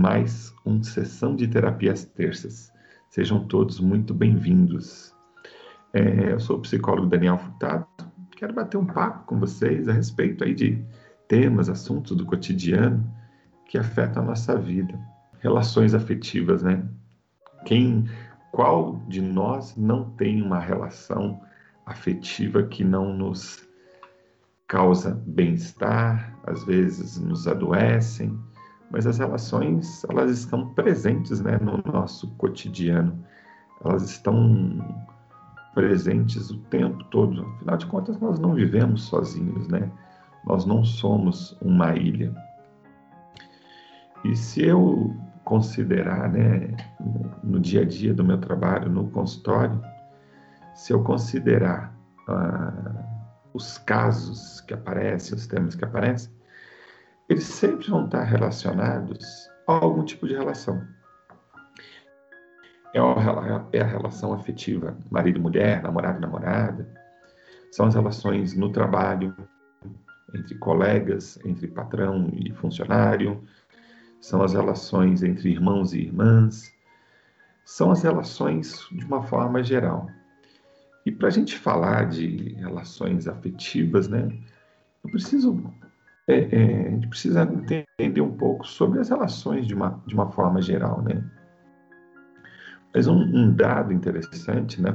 mais uma sessão de terapia às terças. Sejam todos muito bem-vindos. É, eu sou o psicólogo Daniel Furtado. Quero bater um papo com vocês a respeito aí de temas, assuntos do cotidiano que afetam a nossa vida. Relações afetivas, né? Quem, qual de nós não tem uma relação afetiva que não nos causa bem-estar, às vezes nos adoecem, mas as relações elas estão presentes né, no nosso cotidiano, elas estão presentes o tempo todo. Afinal de contas, nós não vivemos sozinhos, né? Nós não somos uma ilha. E se eu considerar, né, no dia a dia do meu trabalho no consultório, se eu considerar ah, os casos que aparecem, os temas que aparecem, eles sempre vão estar relacionados a algum tipo de relação. É a, é a relação afetiva, marido-mulher, namorado-namorada. São as relações no trabalho, entre colegas, entre patrão e funcionário. São as relações entre irmãos e irmãs. São as relações de uma forma geral. E para a gente falar de relações afetivas, né, eu preciso é, é, a gente precisa entender um pouco sobre as relações de uma, de uma forma geral, né? Mas um, um dado interessante, né,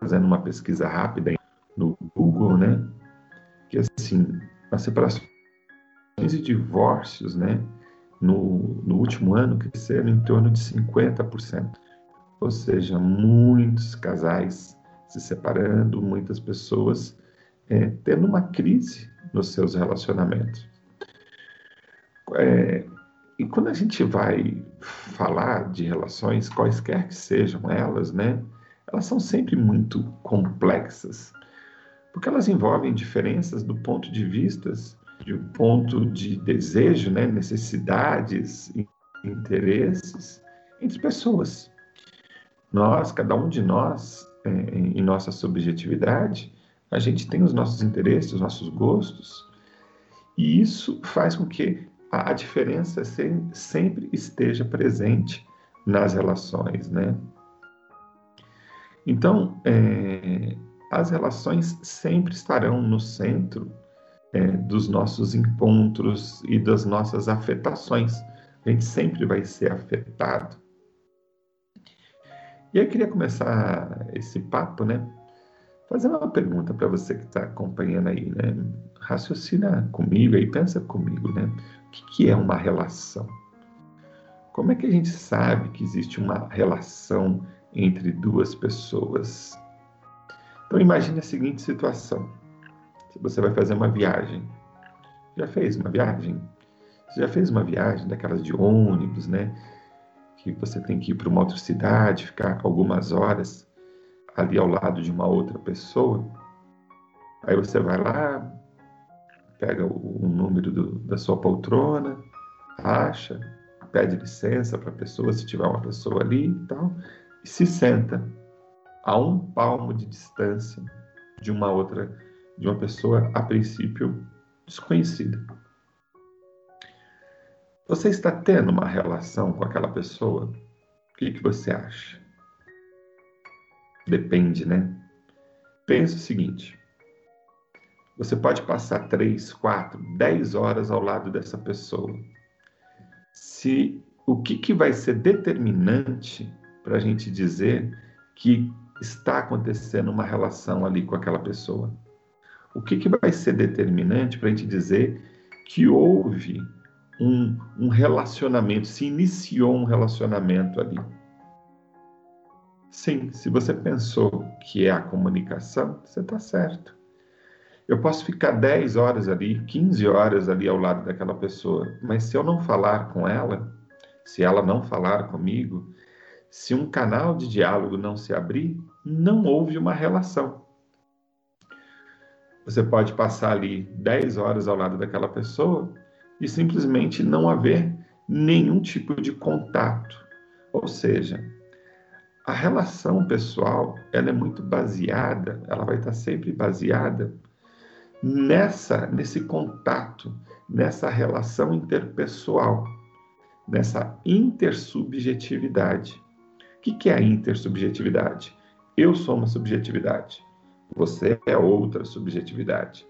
fazendo uma pesquisa rápida no Google, né, que assim, as separações e divórcios, né, no, no último ano cresceram em torno de 50%. Ou seja, muitos casais se separando, muitas pessoas é, tendo uma crise nos seus relacionamentos. É, e quando a gente vai falar de relações, quaisquer que sejam elas, né, elas são sempre muito complexas, porque elas envolvem diferenças do ponto de vista, de um ponto de desejo, né, necessidades, interesses entre pessoas. Nós, cada um de nós, é, em nossa subjetividade, a gente tem os nossos interesses, os nossos gostos, e isso faz com que a, diferença sempre esteja presente nas relações, né? Então, é, as relações sempre estarão no centro é, dos nossos encontros e das nossas afetações. A gente sempre vai ser afetado. E eu queria começar esse papo, né? Fazer uma pergunta para você que está acompanhando aí, né? Raciocina comigo aí, pensa comigo, né? O que, que, é uma relação? Como é que a gente sabe que existe uma relação entre duas pessoas? Então imagine a seguinte situação: se você vai fazer uma viagem, já fez uma viagem? Você já fez uma viagem daquelas de ônibus, né? Que você tem que ir para uma outra cidade, ficar algumas horas ali ao lado de uma outra pessoa, aí você vai lá, pega o, número do, da sua poltrona, acha, pede licença para a pessoa, se tiver uma pessoa ali e tal, e se senta a um palmo de distância de uma outra, de uma pessoa a princípio desconhecida. Você está tendo uma relação com aquela pessoa? O que, que você acha? Depende, né? Pensa o seguinte: você pode passar três, quatro, dez horas ao lado dessa pessoa. Se o que, que vai ser determinante para a gente dizer que está acontecendo uma relação ali com aquela pessoa? O que, que vai ser determinante para a gente dizer que houve um, um relacionamento, se iniciou um relacionamento ali? Sim, se você pensou que é a comunicação, você está certo. Eu posso ficar 10 horas ali, 15 horas ali ao lado daquela pessoa, mas se eu não falar com ela, se ela não falar comigo, se um canal de diálogo não se abrir, não houve uma relação. Você pode passar ali 10 horas ao lado daquela pessoa e simplesmente não haver nenhum tipo de contato. Ou seja, a relação pessoal ela é muito baseada, ela vai estar sempre baseada nessa nesse contato, nessa relação interpessoal. nessa intersubjetividade. O que é a intersubjetividade? Eu sou uma subjetividade, você é outra subjetividade.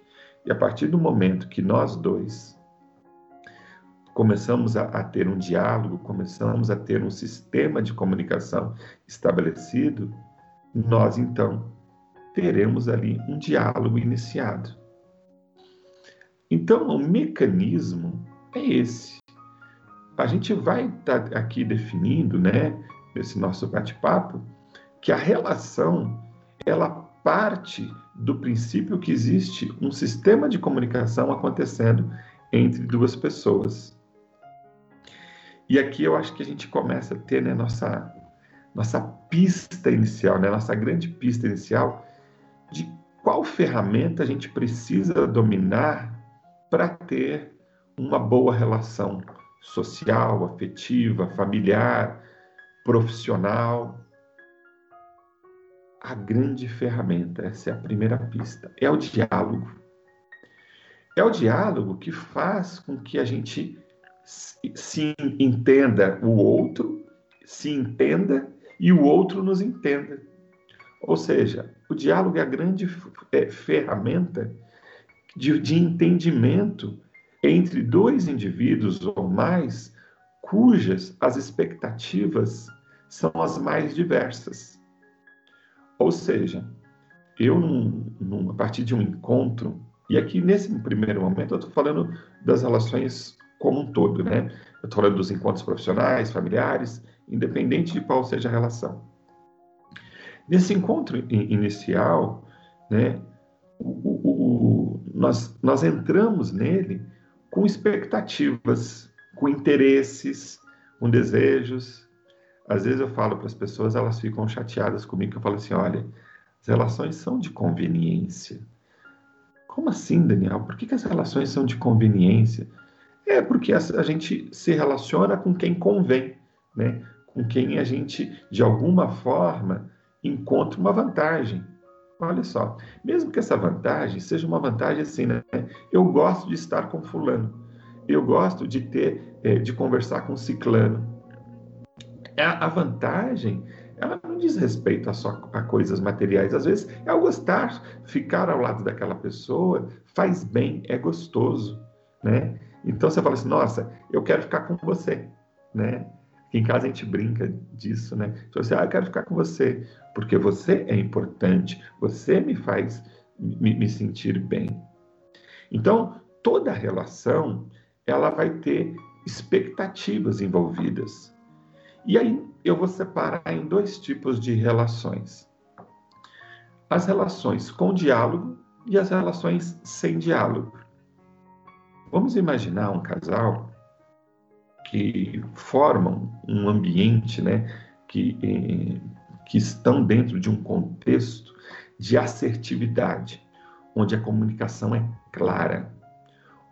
E a partir do momento que nós dois começamos a, a, ter um diálogo, começamos a ter um sistema de comunicação estabelecido, nós então teremos ali um diálogo iniciado. Então, o mecanismo é esse. A gente vai estar tá aqui definindo, né, nesse nosso bate-papo, que a relação ela parte do princípio que existe um sistema de comunicação acontecendo entre duas pessoas. E aqui eu acho que a gente começa a ter né, nossa, nossa pista inicial, né, nossa grande pista inicial de qual ferramenta a gente precisa dominar para ter uma boa relação social, afetiva, familiar, profissional. A grande ferramenta, essa é a primeira pista, é o diálogo. É o diálogo que faz com que a gente se entenda o outro, se entenda e o outro nos entenda. Ou seja, o diálogo é a grande é, ferramenta de, de entendimento entre dois indivíduos ou mais cujas as expectativas são as mais diversas. Ou seja, eu, num, num, a partir de um encontro, e aqui nesse primeiro momento eu estou falando das relações como um todo, né? Eu estou falando dos encontros profissionais, familiares, independente de qual seja a relação. Nesse encontro inicial, né, o, o, o, nós, nós entramos nele com expectativas, com interesses, com desejos. Às vezes eu falo para as pessoas, elas ficam chateadas comigo, eu falo assim, olha, as relações são de conveniência. Como assim, Daniel? Por que, que as relações são de conveniência? É porque a, gente se relaciona com quem convém, né? com quem a gente, de alguma forma, encontra uma vantagem. Olha só, mesmo que essa vantagem seja uma vantagem assim, né? Eu gosto de estar com fulano, eu gosto de ter, é, de conversar com ciclano. A, a vantagem, ela não diz respeito a só a coisas materiais. Às vezes é o gostar, ficar ao lado daquela pessoa faz bem, é gostoso, né? Então você fala assim, nossa, eu quero ficar com você, né? Em casa a gente brinca disso, né? Então, você, ah, eu quero ficar com você, porque você é importante, você me faz me, me sentir bem. Então, toda relação, ela vai ter expectativas envolvidas. E aí eu vou separar em dois tipos de relações. As relações com diálogo e as relações sem diálogo. Vamos imaginar um casal que formam um ambiente, né, que, eh, que estão dentro de um contexto de assertividade, onde a comunicação é clara,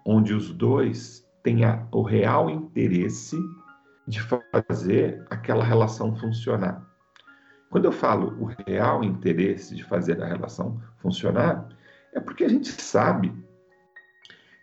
onde os dois têm a, o real interesse de fazer aquela relação funcionar. Quando eu falo o real interesse de fazer a relação funcionar, é porque a gente sabe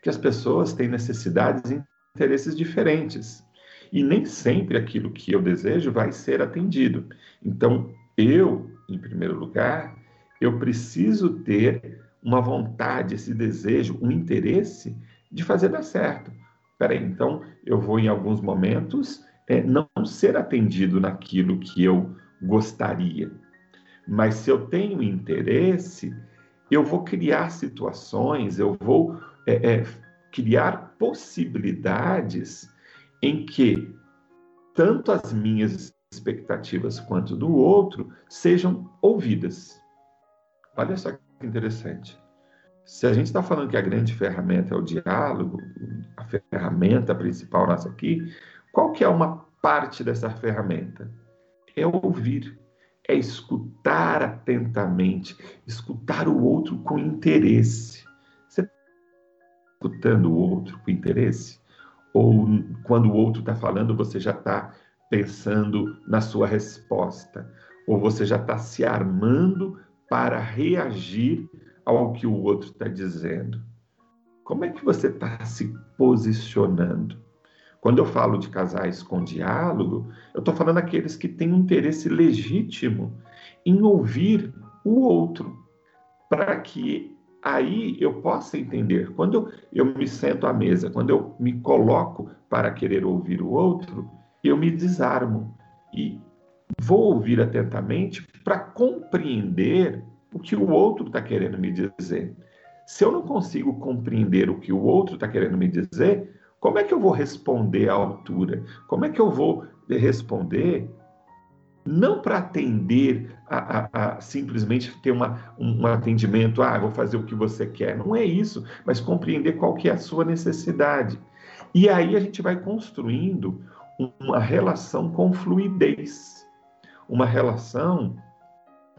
que as pessoas têm necessidades interesses diferentes. E nem sempre aquilo que eu desejo vai ser atendido. Então, eu, em primeiro lugar, eu preciso ter uma vontade, esse desejo, um interesse de fazer dar certo. Peraí, então eu vou em alguns momentos é, não ser atendido naquilo que eu gostaria. Mas se eu tenho interesse, eu vou criar situações, eu vou é, é, criar possibilidades em que tanto as minhas expectativas quanto do outro sejam ouvidas. Olha só que interessante. Se a gente está falando que a grande ferramenta é o diálogo, a ferramenta principal nossa aqui, qual que é uma parte dessa ferramenta? É ouvir, é escutar atentamente, escutar o outro com interesse escutando o outro com interesse? Ou quando o outro está falando, você já está pensando na sua resposta? Ou você já está se armando para reagir ao que o outro está dizendo? Como é que você está se posicionando? Quando eu falo de casais com diálogo, eu estou falando aqueles que têm um interesse legítimo em ouvir o outro, para que aí eu possa entender. Quando eu me sento à mesa, quando eu me coloco para querer ouvir o outro, eu me desarmo e vou ouvir atentamente para compreender o que o outro está querendo me dizer. Se eu não consigo compreender o que o outro está querendo me dizer, como é que eu vou responder à altura? Como é que eu vou responder não para atender a, a, a, simplesmente ter uma, um atendimento, ah, vou fazer o que você quer. Não é isso, mas compreender qual que é a sua necessidade. E aí a gente vai construindo uma relação com fluidez, uma relação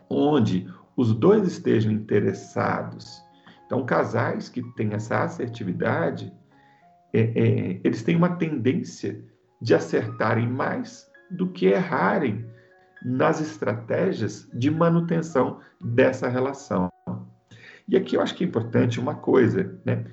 onde os dois estejam interessados. Então, casais que têm essa assertividade, é, é, eles têm uma tendência de acertarem mais do que errarem nas estratégias de manutenção dessa relação. E aqui eu acho que é importante uma coisa, né?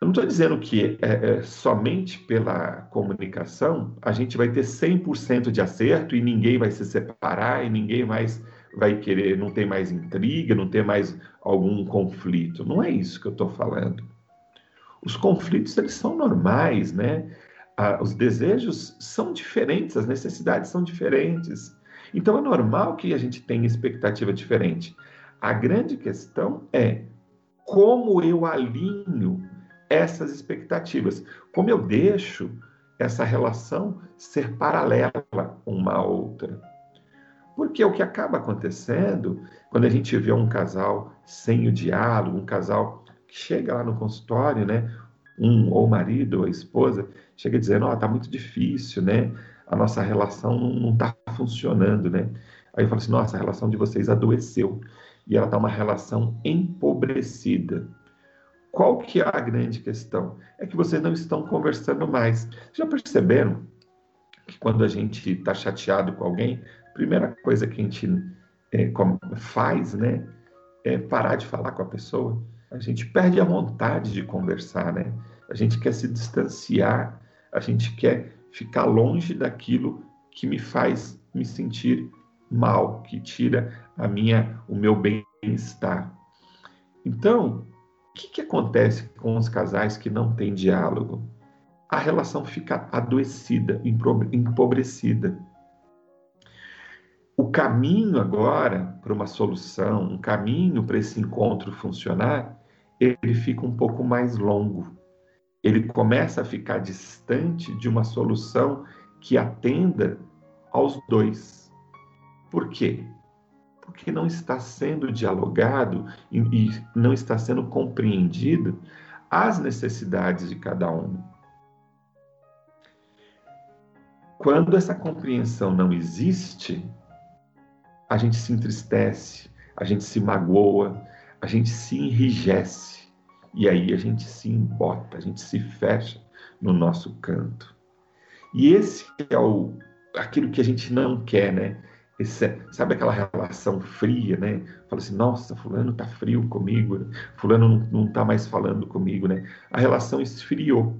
Eu não estou dizendo que é, é, somente pela comunicação a gente vai ter 100% de acerto e ninguém vai se separar e ninguém mais vai querer, não tem mais intriga, não tem mais algum conflito. Não é isso que eu estou falando. Os conflitos, eles são normais, né? Ah, os desejos são diferentes, as necessidades são diferentes. Então é normal que a gente tenha expectativa diferente. A grande questão é como eu alinho essas expectativas. Como eu deixo essa relação ser paralela uma à outra. Porque o que acaba acontecendo quando a gente vê um casal sem o diálogo, um casal que chega lá no consultório, né? Um ou o marido ou a esposa chega dizendo, ó, oh, tá muito difícil, né? A nossa relação não, está funcionando, né? Aí eu falo assim, nossa, a relação de vocês adoeceu e ela está uma relação empobrecida. Qual que é a grande questão? É que vocês não estão conversando mais. Já perceberam que quando a gente está chateado com alguém, a primeira coisa que a gente é, faz, né, é parar de falar com a pessoa. A gente perde a vontade de conversar, né? A gente quer se distanciar, a gente quer ficar longe daquilo que me faz me sentir mal, que tira a minha, o meu bem-estar. Então, o que, que acontece com os casais que não têm diálogo? A relação fica adoecida, empobrecida. O caminho agora para uma solução, um caminho para esse encontro funcionar, ele fica um pouco mais longo. Ele começa a ficar distante de uma solução que atenda aos dois. Por quê? porque não está sendo dialogado e, não está sendo compreendido as necessidades de cada um. Quando essa compreensão não existe, a gente se entristece, a gente se magoa, a gente se enrijece e aí a gente se embota, a gente se fecha no nosso canto. E esse é o aquilo que a gente não quer, né? Esse, sabe aquela relação fria, né? Fala assim, nossa, fulano tá frio comigo, fulano não, não tá mais falando comigo, né? A relação esfriou.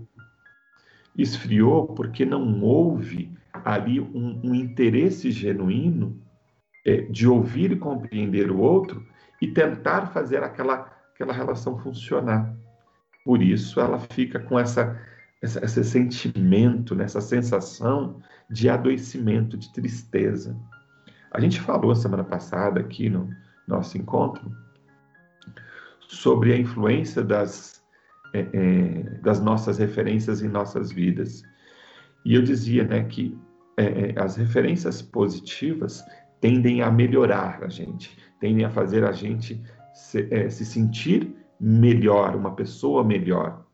Esfriou porque não houve ali um, um interesse genuíno é, de ouvir e compreender o outro e tentar fazer aquela, aquela relação funcionar. Por isso ela fica com essa, essa esse sentimento, né? sensação de adoecimento, de tristeza. A gente falou semana passada aqui no nosso encontro sobre a influência das, é, é, das nossas referências em nossas vidas. E eu dizia né, que é, é as referências positivas tendem a melhorar a gente, tendem a fazer a gente se, é, se sentir melhor, uma pessoa melhor.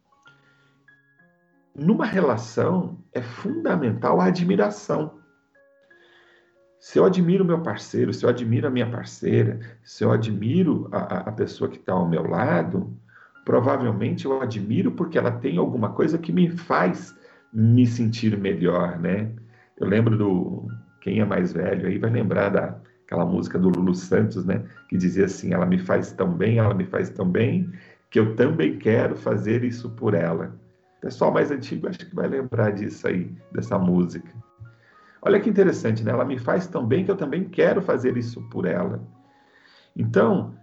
Numa relação, é fundamental a admiração. Se eu admiro meu parceiro, se eu admiro a minha parceira, se eu admiro a, a pessoa que está ao meu lado, provavelmente eu admiro porque ela tem alguma coisa que me faz me sentir melhor, né? Eu lembro do quem é mais velho aí vai lembrar da aquela música do Lulu Santos, né? Que dizia assim: ela me faz tão bem, ela me faz tão bem que eu também quero fazer isso por ela. pessoal mais antigo acho que vai lembrar disso aí, dessa música. Olha que interessante, né? Ela me faz tão bem que eu também quero fazer isso por ela. Então,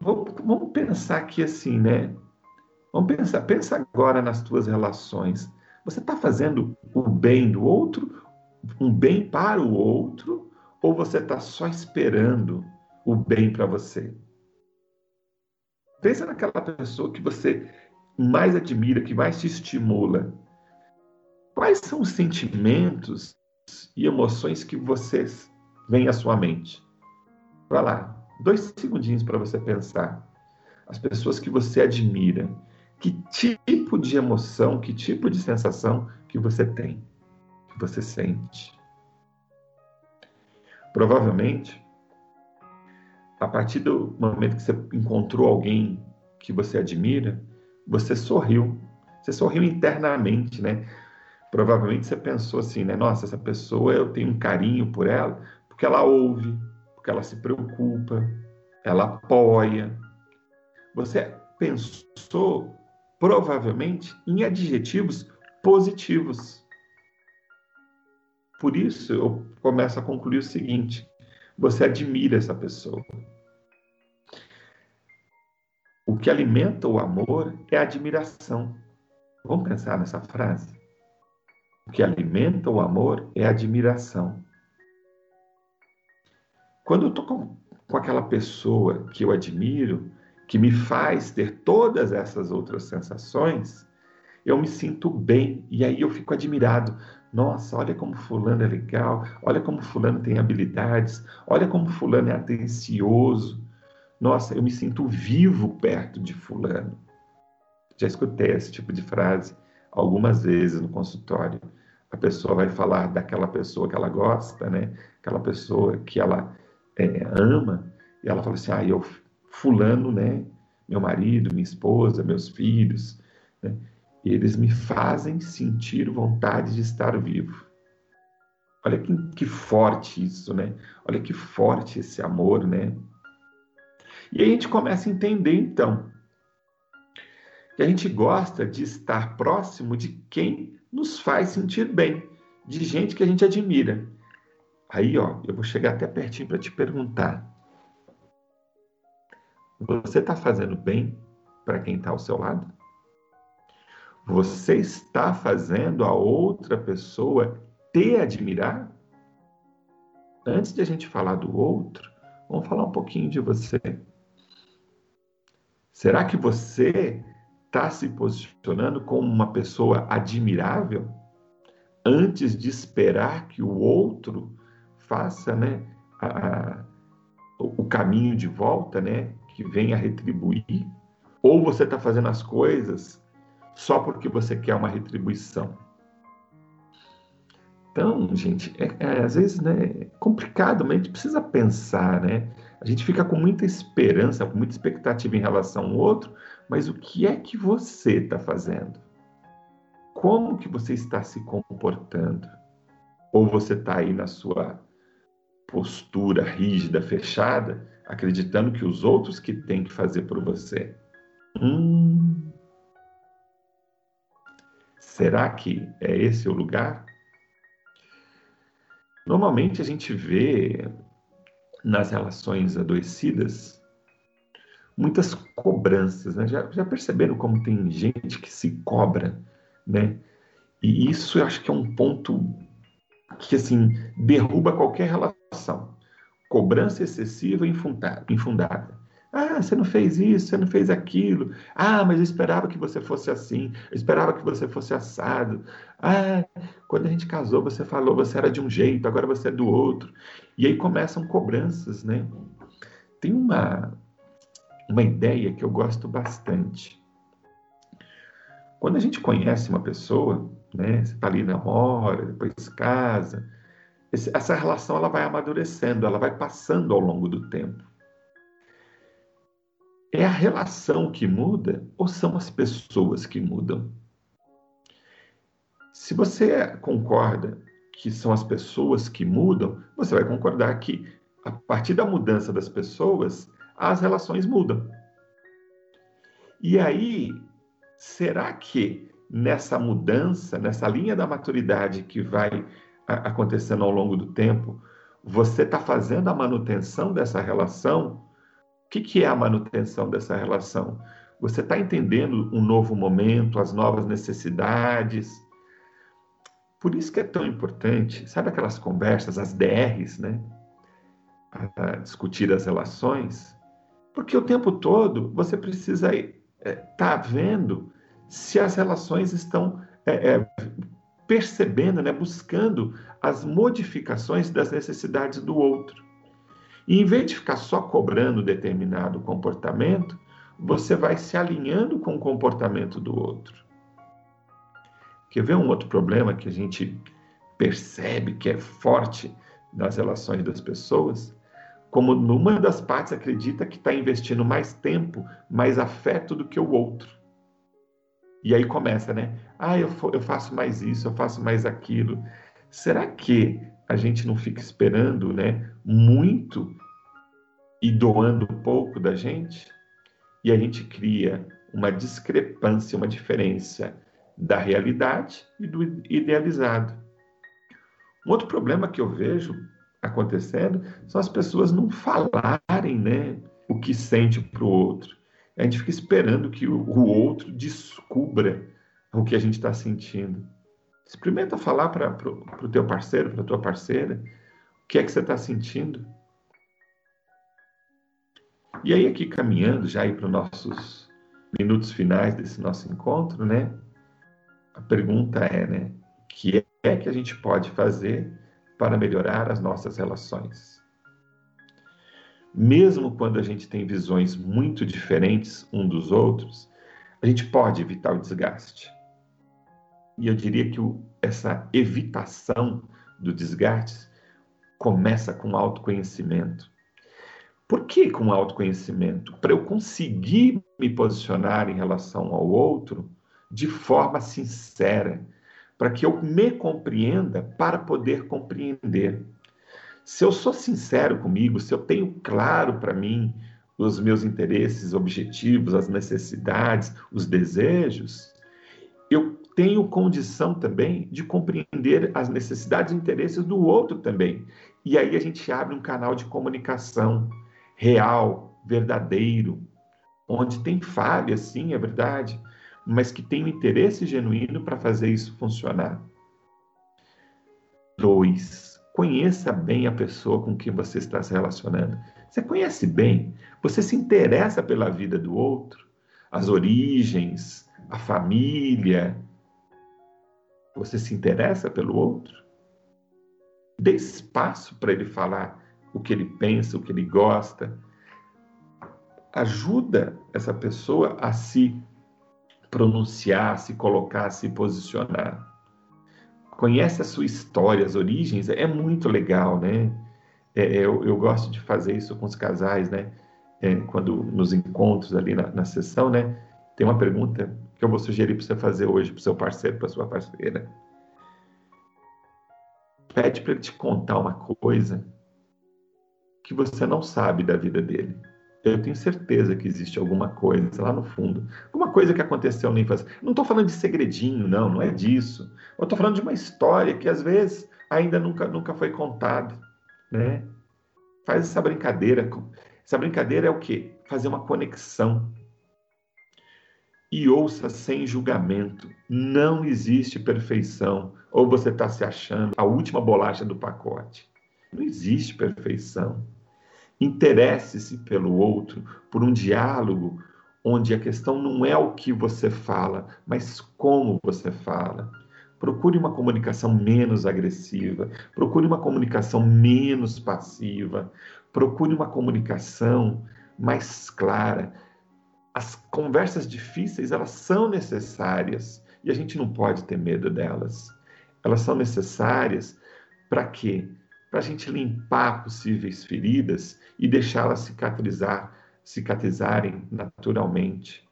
vamos pensar aqui assim, né? Vamos pensar, pensa agora nas tuas relações. Você está fazendo o bem do outro, um bem para o outro, ou você está só esperando o bem para você? Pensa naquela pessoa que você mais admira, que mais te estimula. Quais são os sentimentos e emoções que vocês vêm à sua mente? Vai lá, dois segundinhos para você pensar. As pessoas que você admira, que tipo de emoção, que tipo de sensação que você tem, você sente. Provavelmente, a partir do momento que você encontrou alguém que você admira, você sorriu. Você sorriu internamente, né? Provavelmente você pensou assim, né? Nossa, essa pessoa eu tenho um carinho por ela, porque ela ouve, porque ela se preocupa, ela apoia. Você pensou provavelmente em adjetivos positivos. Por isso eu começo a concluir o seguinte: você admira essa pessoa. O que alimenta o amor é a admiração. Vamos pensar nessa frase? O que alimenta o amor é a admiração. Quando eu estou com, com aquela pessoa que eu admiro, que me faz ter todas essas outras sensações, eu me sinto bem e aí eu fico admirado. Nossa, olha como fulano é legal, olha como fulano tem habilidades, olha como fulano é atencioso, nossa, eu me sinto vivo perto de Fulano. Já escutei esse tipo de frase algumas vezes no consultório. A pessoa vai falar daquela pessoa que ela gosta, né? Aquela pessoa que ela é, ama, e ela fala assim: ah, eu, Fulano, né? Meu marido, minha esposa, meus filhos, né? Eles me fazem sentir vontade de estar vivo. Olha que, que forte isso, né? Olha que forte esse amor, né? E a gente começa a entender, então, que a gente gosta de estar próximo de quem nos faz sentir bem, de gente que a gente admira. Aí, ó, eu vou chegar até pertinho para te perguntar: você está fazendo bem para quem está ao seu lado? Você está fazendo a outra pessoa te admirar? Antes de a gente falar do outro, vamos falar um pouquinho de você. Será que você está se posicionando como uma pessoa admirável antes de esperar que o outro faça né, a, a, o caminho de volta, né, que venha retribuir? Ou você está fazendo as coisas só porque você quer uma retribuição? Então, gente, é, é, às vezes né, é complicado, mas a gente precisa pensar, né? A gente fica com muita esperança, com muita expectativa em relação ao outro, mas o que é que você está fazendo? Como que você está se comportando? Ou você está aí na sua postura rígida, fechada, acreditando que os outros que têm que fazer por você? Hum, será que é esse o lugar? Normalmente a gente vê nas relações adoecidas muitas cobranças, né? Já, já perceberam como tem gente que se cobra, né? E isso eu acho que é um ponto que assim derruba qualquer relação. Cobrança excessiva e infundada. Ah, você não fez isso, você não fez aquilo. Ah, mas eu esperava que você fosse assim, eu esperava que você fosse assado. Ah, quando a gente casou, você falou, você era de um jeito, agora você é do outro. E aí começam cobranças, né? Tem uma, uma ideia que eu gosto bastante. Quando a gente conhece uma pessoa, né? Você está ali namora, depois casa, essa relação ela vai amadurecendo, ela vai passando ao longo do tempo. É a relação que muda ou são as pessoas que mudam? Se você concorda que são as pessoas que mudam, você vai concordar que a partir da mudança das pessoas, as relações mudam. E aí, será que nessa mudança, nessa linha da maturidade que vai acontecendo ao longo do tempo, você está fazendo a manutenção dessa relação? O que, que é a manutenção dessa relação? Você está entendendo um novo momento, as novas necessidades? Por isso que é tão importante, sabe aquelas conversas, as DRs, né? Para discutir as relações? Porque o tempo todo você precisa estar é, tá vendo se as relações estão é, é, percebendo, né, buscando as modificações das necessidades do outro. E em vez de ficar só cobrando determinado comportamento, você vai se alinhando com o comportamento do outro. Quer ver um outro problema que a gente percebe que é forte nas relações das pessoas? Como numa das partes acredita que está investindo mais tempo, mais afeto do que o outro. E aí começa, né? Ah, eu, eu faço mais isso, eu faço mais aquilo. Será que a gente não fica esperando, né, muito e doando pouco da gente? E a gente cria uma discrepância, uma diferença da realidade e do idealizado. Um outro problema que eu vejo acontecendo são as pessoas não falarem, né, o que sente para o outro a gente fica esperando que o, outro descubra o que a gente está sentindo. Experimenta falar para o teu parceiro, para a tua parceira, o que é que você está sentindo. E aí, aqui caminhando, já para os nossos minutos finais desse nosso encontro, né? A pergunta é, né? O que é que a gente pode fazer para melhorar as nossas relações? mesmo quando a gente tem visões muito diferentes um dos outros, a gente pode evitar o desgaste. E eu diria que o, essa evitação do desgaste começa com autoconhecimento. Por que com autoconhecimento? Para eu conseguir me posicionar em relação ao outro de forma sincera, para que eu me compreenda para poder compreender. Se eu sou sincero comigo, se eu tenho claro para mim os meus interesses, objetivos, as necessidades, os desejos, eu tenho condição também de compreender as necessidades e interesses do outro também. E aí a gente abre um canal de comunicação real, verdadeiro, onde tem falha, sim, é verdade, mas que tem um interesse genuíno para fazer isso funcionar. Dois, Conheça bem a pessoa com quem você está se relacionando. Você conhece bem? Você se interessa pela vida do outro? As origens, a família? Você se interessa pelo outro? Dê espaço para ele falar o que ele pensa, o que ele gosta. Ajuda essa pessoa a se pronunciar, a se colocar, a se posicionar conhece a sua história, as origens, é muito legal, né? É, eu, eu, gosto de fazer isso com os casais, né? É, quando nos encontros ali na, na sessão, né? Tem uma pergunta que eu vou sugerir para você fazer hoje para seu parceiro, para sua parceira. Pede para ele te contar uma coisa que você não sabe da vida dele eu tenho certeza que existe alguma coisa lá no fundo, alguma coisa que aconteceu na infância. Não estou falando de segredinho, não, não é disso. Eu estou falando de uma história que às vezes ainda nunca, nunca foi contada, né? Faz essa brincadeira. Essa brincadeira é o quê? Fazer uma conexão. E ouça sem julgamento. Não existe perfeição. Ou você está se achando a última bolacha do pacote. Não existe perfeição. Interesse-se pelo outro, por um diálogo onde a questão não é o que você fala, mas como você fala. Procure uma comunicação menos agressiva, procure uma comunicação menos passiva, procure uma comunicação mais clara. As conversas difíceis, elas são necessárias e a gente não pode ter medo delas. Elas são necessárias para quê? para a gente limpar possíveis feridas e deixá-las cicatrizar, cicatrizarem naturalmente.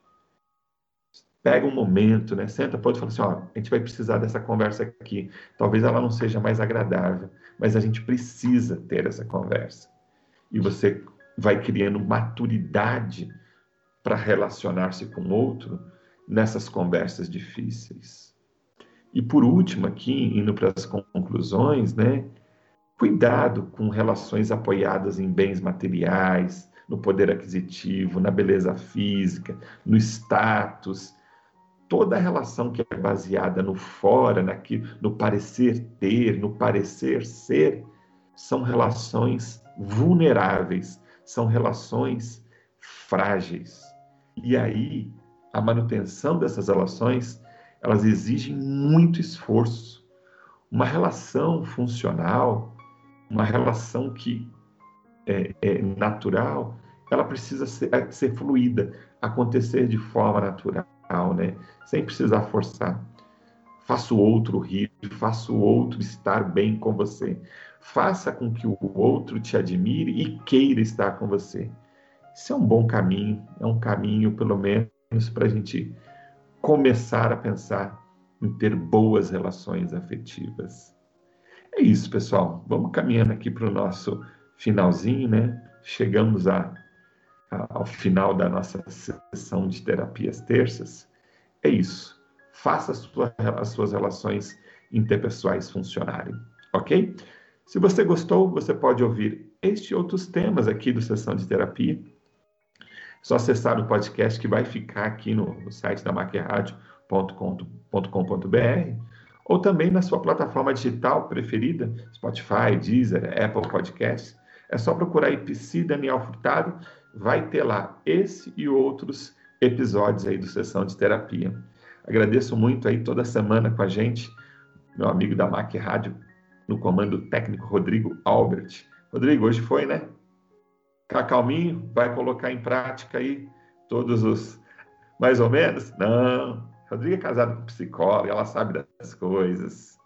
Pega um momento, né? Senta, pode falar assim, ó, a gente vai precisar dessa conversa aqui. Talvez ela não seja mais agradável, mas a gente precisa ter essa conversa. E você vai criando maturidade para relacionar-se com outro nessas conversas difíceis. E por último, aqui, indo para as conclusões, né? Cuidado com relações apoiadas em bens materiais, no poder aquisitivo, na beleza física, no status. Toda relação que é baseada no fora, naquilo, no parecer ter, no parecer ser, são relações vulneráveis, são relações frágeis. E aí, a manutenção dessas relações, elas exigem muito esforço. Uma relação funcional, uma relação que é, é natural, ela precisa ser, é, ser fluida, acontecer de forma natural, né? Sem precisar forçar. Faça o outro rir, faça o outro estar bem com você. Faça com que o outro te admire e queira estar com você. Isso é um bom caminho, é um caminho, pelo menos, para a gente começar a pensar em ter boas relações afetivas. É isso, pessoal. Vamos caminhando aqui para o nosso finalzinho, né? Chegamos a, a, ao final da nossa sessão de terapias terças. É isso. Faça as, sua, as suas relações interpessoais funcionarem, ok? Se você gostou, você pode ouvir este e outros temas aqui do Sessão de Terapia só acessar o podcast que vai ficar aqui no, no site da maqueradio.com.br ou também na sua plataforma digital preferida, Spotify, Deezer, Apple Podcasts. É só procurar IPC Daniel Furtado, vai ter lá esse e outros episódios aí do Sessão de Terapia. Agradeço muito aí toda semana com a gente, meu amigo da Mac Rádio, no comando técnico Rodrigo Albert. Rodrigo, hoje foi, né? Ficar calminho, vai colocar em prática aí todos os. Mais ou menos? Não. Rodrigo é casado com psicóloga, ela sabe das coisas.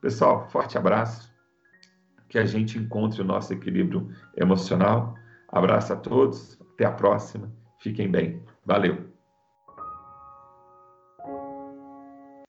Pessoal, forte abraço. Que a gente encontre o nosso equilíbrio emocional. Abraço a todos. Até a próxima. Fiquem bem. Valeu.